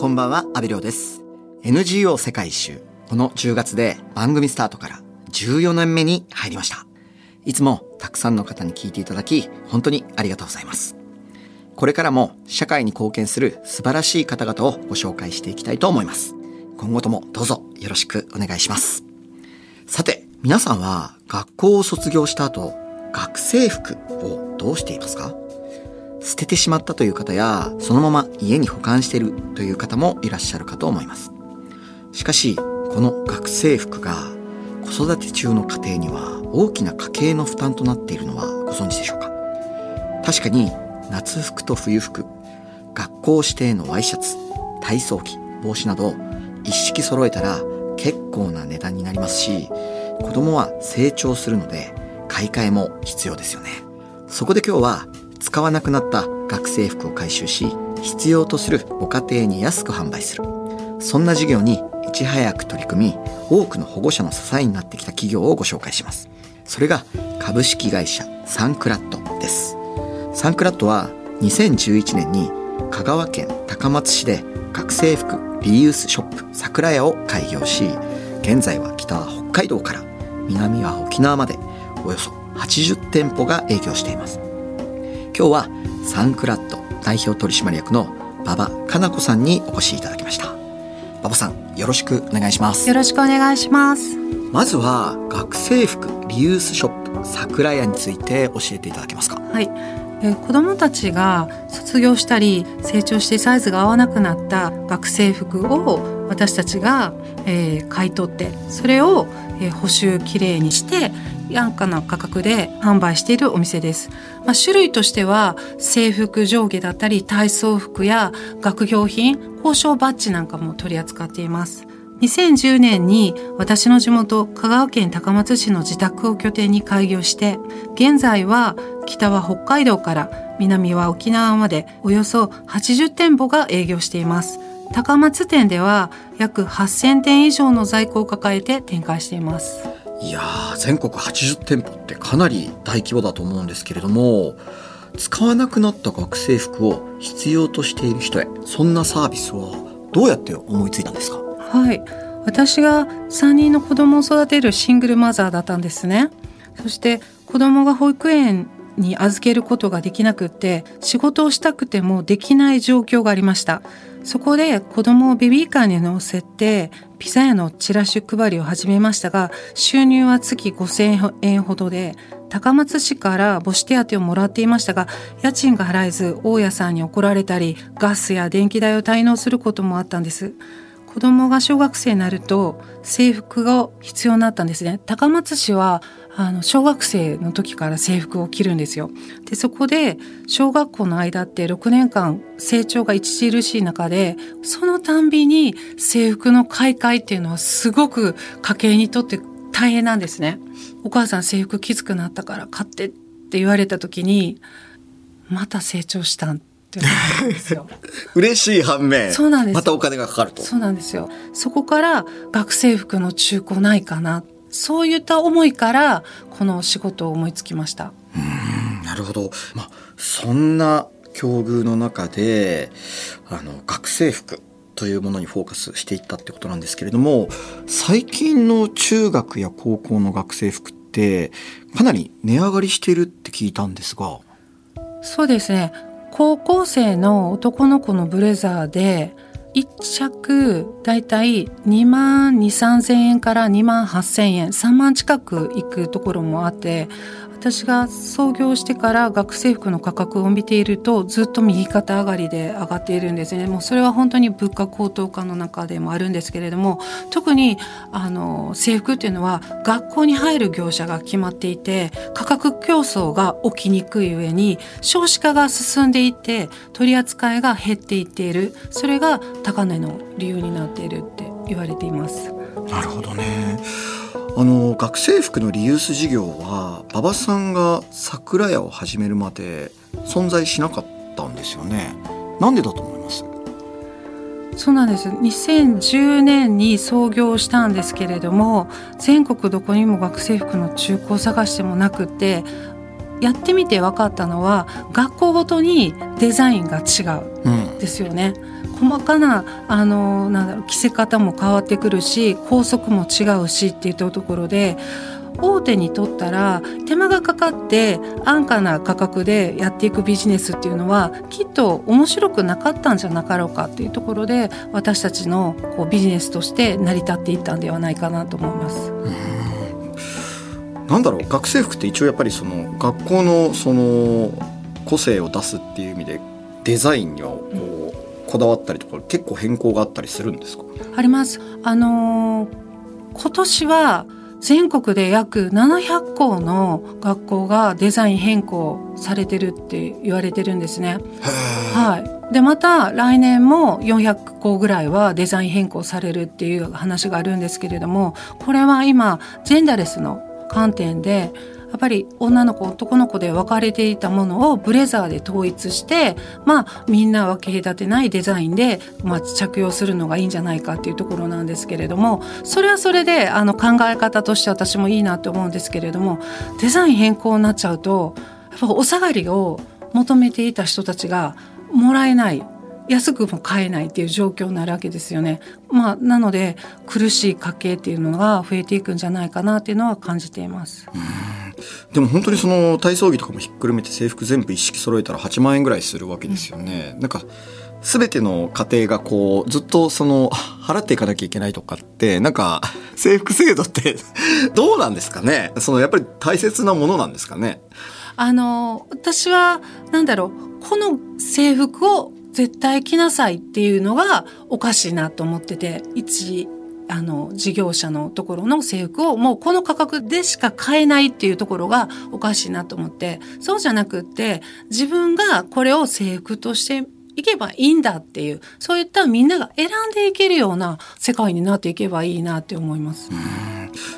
こんばんは、阿部亮です。NGO 世界一周。この10月で番組スタートから14年目に入りました。いつもたくさんの方に聞いていただき、本当にありがとうございます。これからも社会に貢献する素晴らしい方々をご紹介していきたいと思います。今後ともどうぞよろしくお願いします。さて、皆さんは学校を卒業した後、学生服をどうしていますか？捨ててしまったという方や、そのまま家に保管しているという方もいらっしゃるかと思います。しかし、この学生服が子育て中の家庭には大きな家計の負担となっているのはご存知でしょうか？確かに夏服と冬服、学校指定のワイシャツ、体操着、帽子など一式揃えたら結構な値段になりますし、子供は成長するので買い替えも必要ですよね。そこで今日は使わなくなった学生服を回収し、必要とするご家庭に安く販売する。そんな事業にいち早く取り組み、多くの保護者の支えになってきた企業をご紹介します。それが株式会社サンクラットです。サンクラットは2011年に香川県高松市で学生服リユースショップ桜屋を開業し、現在は北は北海道から南は沖縄までおよそ80店舗が営業しています。今日はサンクラット代表取締役の馬場かな子さんにお越しいただきました。馬場さん、よろしくお願いします。よろしくお願いします。まずは学生服リユースショップ桜屋について教えていただけますか？はい。えー子どもたちが卒業したり成長してサイズが合わなくなった学生服を私たちが、えー買い取ってそれを、えー補修きれいにして安価な価格で販売しているお店です。まあ、種類としては制服上下だったり体操服や学業品交渉バッジなんかも取り扱っています。2010年に私の地元香川県高松市の自宅を拠点に開業して現在は北は北海道から南は沖縄までおよそ80店舗が営業しています高松店では約8000点以上の在庫を抱えて展開していますいやー全国80店舗ってかなり大規模だと思うんですけれども使わなくなった学生服を必要としている人へそんなサービスはどうやって思いついたんですか？はい。私が3人の子供を育てるシングルマザーだったんですね。そして子供が保育園に預けることができなくって仕事をしたくてもできない状況がありました。そこで子供をベビーカーに乗せてピザ屋のチラシ配りを始めましたが収入は月5000円ほどで高松市から母子手当をもらっていましたが家賃が払えず大家さんに怒られたりガスや電気代を滞納することもあったんです。子供が小学生になると制服が必要になったんですね。高松市はあの小学生の時から制服を着るんですよ。でそこで小学校の間って6年間成長が著しい中でそのたんびに制服の買い替えっていうのはすごく家計にとって大変なんですね。お母さん制服きつくなったから買ってって言われた時にまた成長したんってんですよ 嬉しい反面そうなんですまたお金がかかるとそうなんですよ。そこから学生服の中古ないかな。そういった思いからこの仕事を思いつきました。うんなるほど、まあ、そんな境遇の中であの学生服というものにフォーカスしていったってことなんですけれども最近の中学や高校の学生服ってかなり値上がりしてるって聞いたんですがそうですね。高校生の男の子のブレザーで1着だいたい2万2、3千円から2万8千円、3万近くいくところもあって、私が創業してから学生服の価格を見ているとずっと右肩上がりで上がっているんですね。もうそれは本当に物価高騰化の中でもあるんですけれども、特にあの制服っていうのは学校に入る業者が決まっていて、価格競争が起きにくい上に少子化が進んでいて取り扱いが減っていっている。それが高値の理由になっているって言われています。なるほどねあの学生服のリユース事業は馬場さんが桜屋を始めるまで存在しなかったんですよね。なんでだと思います？そうなんです。2010年に創業したんですけれども全国どこにも学生服の中古を探してもなくってやってみて分かったのは学校ごとにデザインが違ううんですよね細かなあのなんだろう着せ方も変わってくるし高速も違うしっていったところで大手にとったら手間がかかって安価な価格でやっていくビジネスっていうのはきっと面白くなかったんじゃなかろうかっていうところで私たちのこうビジネスとして成り立っていったんではないかなと思います。なんだろう学生服って一応やっぱりその学校のその個性を出すっていう意味でデザインにはこうこだわったりとか結構変更があったりするんですか？あります。あのー、今年は全国で約700校の学校がデザイン変更されてるって言われてるんですね。はい。で、また来年も400校ぐらいはデザイン変更されるっていう話があるんですけれども、これは今、ジェンダレスの観点で、やっぱり女の子男の子で分かれていたものをブレザーで統一してまあみんな分け隔てないデザインで、まあ、着用するのがいいんじゃないかっていうところなんですけれどもそれはそれであの考え方として私もいいなと思うんですけれどもデザイン変更になっちゃうとやっぱお下がりを求めていた人たちがもらえない。安くも買えないっていう状況になるわけですよね。まあ、なので苦しい家計っていうのが増えていくんじゃないかなっていうのは感じています。でも本当にその体操着とかもひっくるめて制服全部一式揃えたら8万円ぐらいするわけですよね。うん、なんか全ての家庭がこうずっとその払っていかなきゃいけないとかってなんか制服制度って どうなんですかね？そのやっぱり大切なものなんですかね？あの私はなんだろうこの制服を絶対来なさいっていうのがおかしいなと思ってて、一あの、事業者のところの制服をもうこの価格でしか買えないっていうところがおかしいなと思って、そうじゃなくって、自分がこれを制服としていけばいいんだっていう、そういったみんなが選んでいけるような世界になっていけばいいなって思います。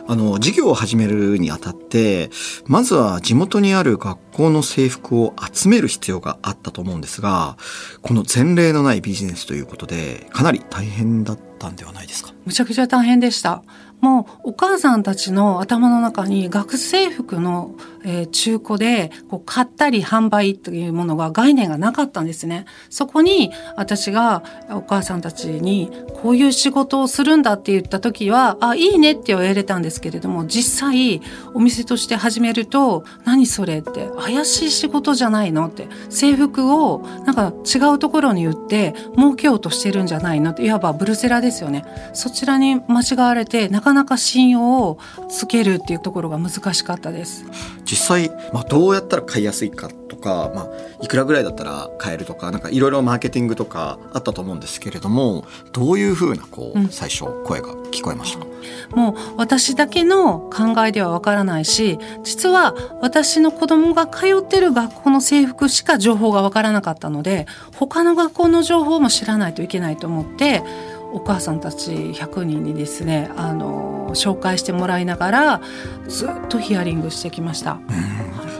あの、事業を始めるにあたって、まずは地元にある学校の制服を集める必要があったと思うんですが、この前例のないビジネスということで、かなり大変だったんではないですか？むちゃくちゃ大変でした。もうお母さんたちの頭の中に学生服の、えー、中古でこう買ったり販売というものが概念がなかったんですね。そこに私がお母さんたちにこういう仕事をするんだって言った時は、あ、いいねって言われたんですけれども、実際お店として始めると、何それって怪しい仕事じゃないのって制服をなんか違うところに売って儲けようとしてるんじゃないのっていわばブルセラですよね。そちらに間違われてなかなか信用をつけるっていうところが難しかったです。実際、まあ、どうやったら買いやすいかとか、まあ、いくらぐらいだったら買えるとか、なんかいろいろマーケティングとかあったと思うんですけれども、どういうふうなこう、最初声が聞こえました？か、うん、もう私だけの考えではわからないし、実は私の子供が通ってる学校の制服しか情報がわからなかったので、他の学校の情報も知らないといけないと思って、お母さんたち100人にですねあの紹介してもらいながらずっとヒアリングしてきました。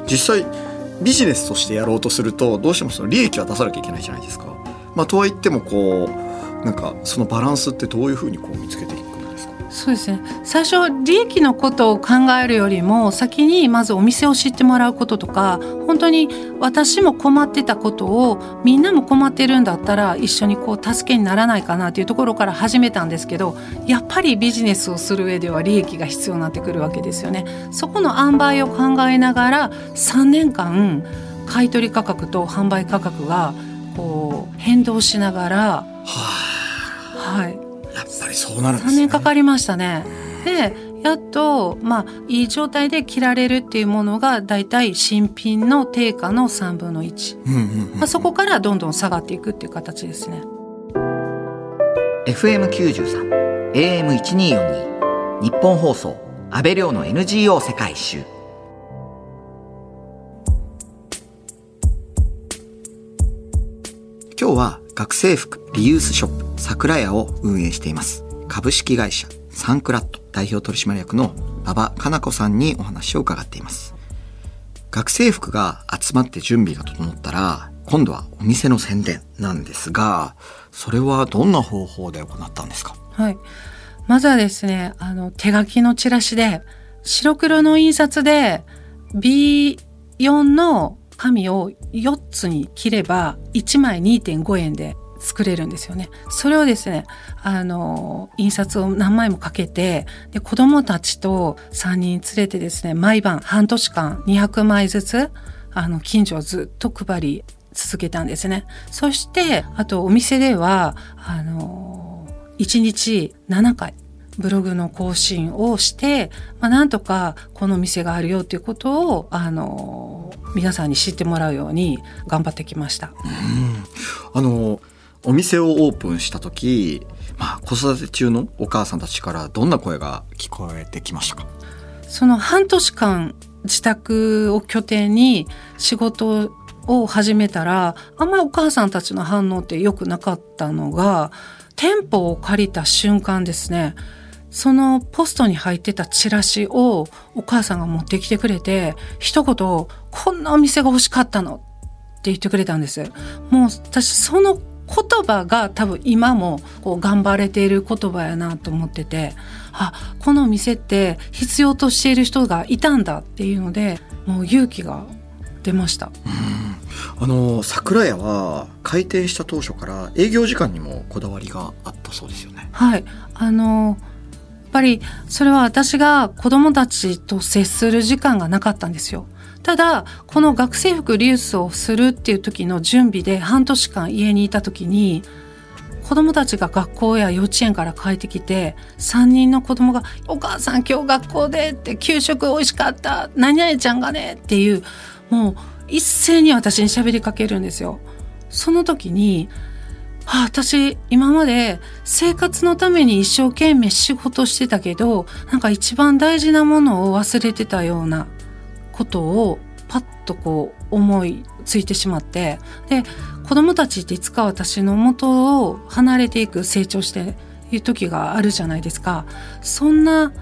実際ビジネスとしてやろうとするとどうしてもその利益は出さなきゃいけないじゃないですか。まあ、とはいってもこうなんかそのバランスってどういうふうにこう見つけていくそうですね。最初利益のことを考えるよりも先にまずお店を知ってもらうこととか本当に私も困ってたことをみんなも困ってるんだったら一緒にこう助けにならないかなというところから始めたんですけどやっぱりビジネスをする上では利益が必要になってくるわけですよね。そこの塩梅を考えながら3年間買取価格と販売価格がこう変動しながら、はいやっぱりそうなるんですね。3年かかりましたね。で、やっと、まあ、いい状態で着られるっていうものが、だいたい新品の定価の3分の1。まあ、そこからどんどん下がっていくっていう形ですね。FM93、AM1242、日本放送、安倍亮の NGO 世界一周。今日は学生服リユースショップ桜屋を運営しています。株式会社サンクラット代表取締役の馬場かな子さんにお話を伺っています。学生服が集まって準備が整ったら今度はお店の宣伝なんですがそれはどんな方法で行ったんですか？はい。まずはですねあの手書きのチラシで白黒の印刷で B4 の紙を4つに切れば1枚2.5円で作れるんですよね。それをですね、あの、印刷を何枚もかけて、で、子供たちと3人連れてですね、毎晩半年間200枚ずつ、あの、近所をずっと配り続けたんですね。そして、あとお店では、あの、1日7回、ブログの更新をして、まあ、なんとかこの店があるよっていうことを、あの、皆さんに知ってもらうように頑張ってきました。あの、お店をオープンした時、まあ、子育て中のお母さんたちからどんな声が聞こえてきましたか？その半年間自宅を拠点に仕事を始めたらあんまりお母さんたちの反応って良くなかったのが店舗を借りた瞬間ですね。そのポストに入ってたチラシをお母さんが持ってきてくれて一言こんなお店が欲しかったのって言ってくれたんです。もう私その言葉が多分今もこう頑張れている言葉やなと思っててあこの店って必要としている人がいたんだっていうのでもう勇気が出ました。あの桜屋は開店した当初から営業時間にもこだわりがあったそうですよね。はいあのやっぱりそれは私が子供たちと接する時間がなかったんですよ。ただこの学生服リユースをするっていう時の準備で半年間家にいた時に子供たちが学校や幼稚園から帰ってきて3人の子供が「お母さん今日学校で」って「給食美味しかった何々ちゃんがね」っていうもう一斉に私に喋りかけるんですよ。その時にあ、私今まで生活のために一生懸命仕事してたけどなんか一番大事なものを忘れてたようなことをパッとこう思いついてしまってで子供たちっていつか私の元を離れていく成長していう時があるじゃないですか。そんな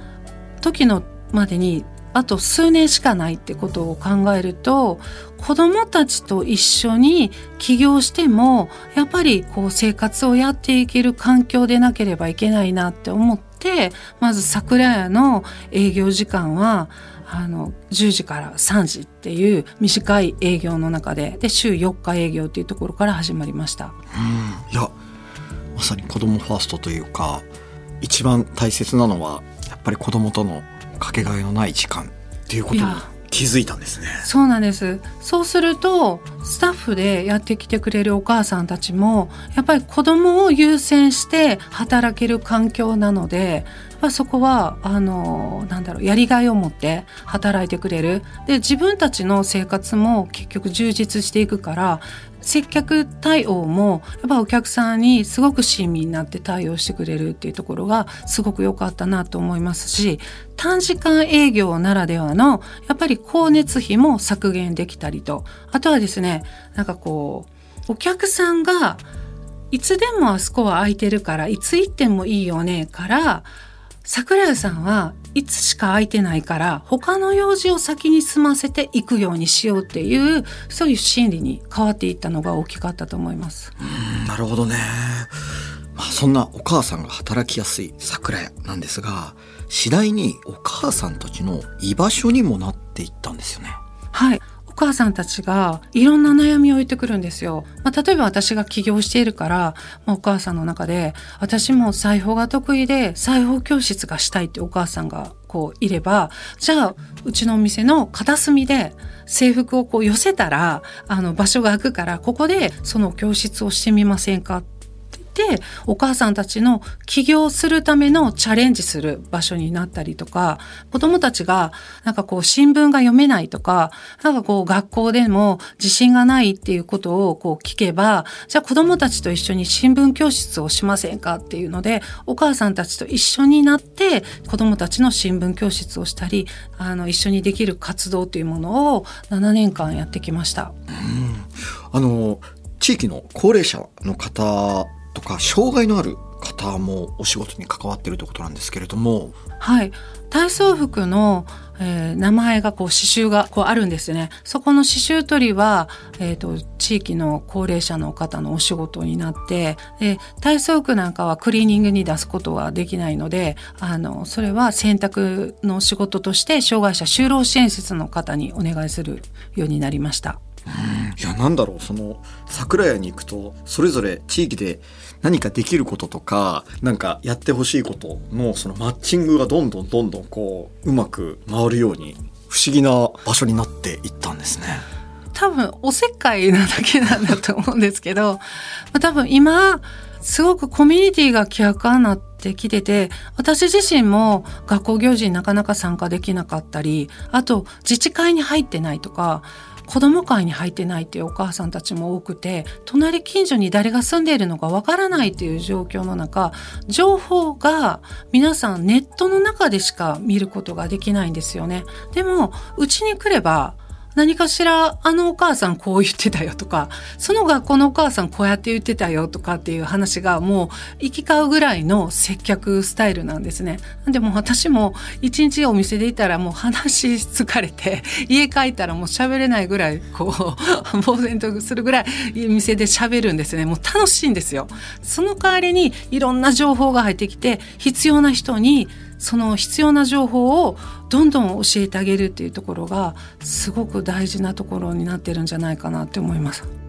時のまでにあと数年しかないってことを考えると子供たちと一緒に起業してもやっぱりこう生活をやっていける環境でなければいけないなって思ってまず桜屋の営業時間はあの10時から3時っていう短い営業の中でで週4日営業っていうところから始まりました。うんいやまさに子供ファーストというか一番大切なのはやっぱり子供とのかけがえのない時間っていうことに気づいたんですね。そうなんです。そうするとスタッフでやってきてくれるお母さんたちもやっぱり子供を優先して働ける環境なのでぱそこはあのなんだろうやりがいを持って働いてくれるで自分たちの生活も結局充実していくから接客対応もやっぱお客さんにすごく親身になって対応してくれるっていうところがすごく良かったなと思いますし短時間営業ならではのやっぱり光熱費も削減できたりと。あとはですねなんかこうお客さんがいつでもあそこは空いてるからいつ行ってもいいよねから桜屋さんはいつしか空いてないから他の用事を先に済ませていくようにしようっていうそういう心理に変わっていったのが大きかったと思います。うんなるほどね。まあそんなお母さんが働きやすい桜屋なんですが次第にお母さんたちの居場所にもなっていったんですよね。はい母さんたちがいろんな悩みを言ってくるんですよ。まあ、例えば私が起業しているから、まあ、お母さんの中で私も裁縫が得意で裁縫教室がしたいってお母さんがこういればじゃあうちのお店の片隅で制服をこう寄せたらあの場所が空くからここでその教室をしてみませんかてお母さんたちの起業するためのチャレンジする場所になったりとか子どもたちがなんかこう新聞が読めないとかなんかこう学校でも自信がないっていうことをこう聞けばじゃあ子どもたちと一緒に新聞教室をしませんかっていうのでお母さんたちと一緒になって子どもたちの新聞教室をしたりあの一緒にできる活動というものを7年間やってきました。うんあの地域の高齢者の方とか障害のある方もお仕事に関わってるということなんですけれども。はい。体操服の、えー、名前がこう刺繍がこうあるんですね。そこの刺繍取りは、えーと、地域の高齢者の方のお仕事になってで体操服なんかはクリーニングに出すことはできないのであのそれは洗濯の仕事として障害者就労支援施設の方にお願いするようになりました。いやなんだろう。その桜屋に行くとそれぞれ地域で何かできることとかなんかやってほしいことのそのマッチングがどんどんどんどんこううまく回るように不思議な場所になっていったんですね。多分おせっかいなだけなんだと思うんですけど、多分今すごくコミュニティが希薄になってきてて私自身も学校行事になかなか参加できなかったりあと自治会に入ってないとか子供会に入ってないっていうお母さんたちも多くて隣近所に誰が住んでいるのかわからないという状況の中情報が皆さんネットの中でしか見ることができないんですよね。でもうちに来れば何かしらあのお母さんこう言ってたよとかその学校のお母さんこうやって言ってたよとかっていう話がもう行き交うぐらいの接客スタイルなんですね。でも私も一日お店でいたらもう話疲れて 家帰ったらもう喋れないぐらいこう呆然とするぐらい店で喋るんですね。もう楽しいんですよ。その代わりにいろんな情報が入ってきて必要な人にその必要な情報をどんどん教えてあげるっていうところがすごく大事なところになってるんじゃないかなって思います。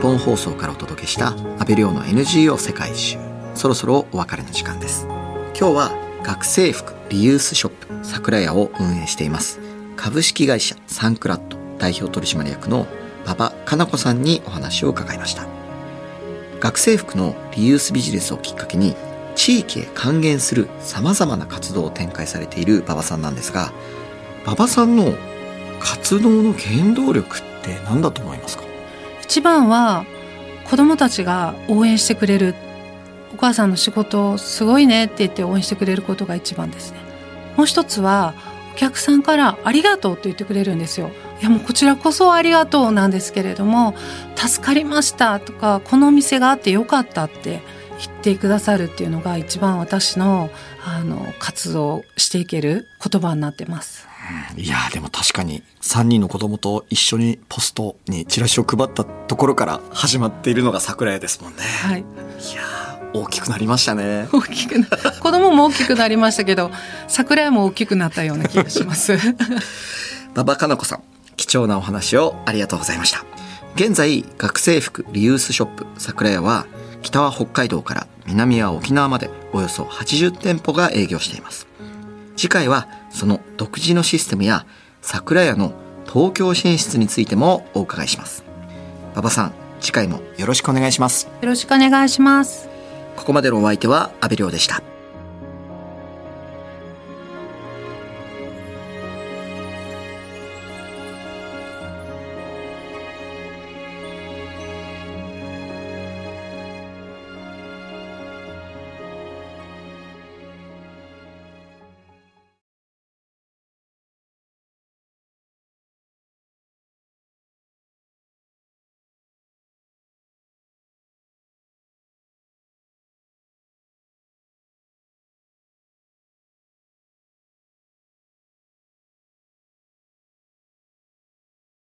本放送からお届けした安倍亮の NGO 世界一周。そろそろお別れの時間です。今日は学生服リユースショップ桜屋を運営しています。株式会社サンクラッド代表取締役の馬場かな子さんにお話を伺いました。学生服のリユースビジネスをきっかけに地域へ還元する様々な活動を展開されている馬場さんなんですが馬場さんの活動の原動力って何だと思いますか？一番は子供たちが応援してくれる。お母さんの仕事すごいねって言って応援してくれることが一番ですね。もう一つはお客さんからありがとうって言ってくれるんですよ。いやもうこちらこそありがとうなんですけれども助かりましたとかこのお店があってよかったって言ってくださるっていうのが一番私のあの活動していける言葉になってます。いやでも確かに3人の子供と一緒にポストにチラシを配ったところから始まっているのが桜屋ですもんね。はい、いや大きくなりましたね。大きくな子供も大きくなりましたけど桜屋も大きくなったような気がします。馬場かな子さん貴重なお話をありがとうございました。現在学生服リユースショップ桜屋は北は北海道から南は沖縄までおよそ80店舗が営業しています。次回はその独自のシステムや桜屋の東京進出についてもお伺いします。馬場さん、次回もよろしくお願いします。よろしくお願いします。ここまでのお相手は阿部亮でした。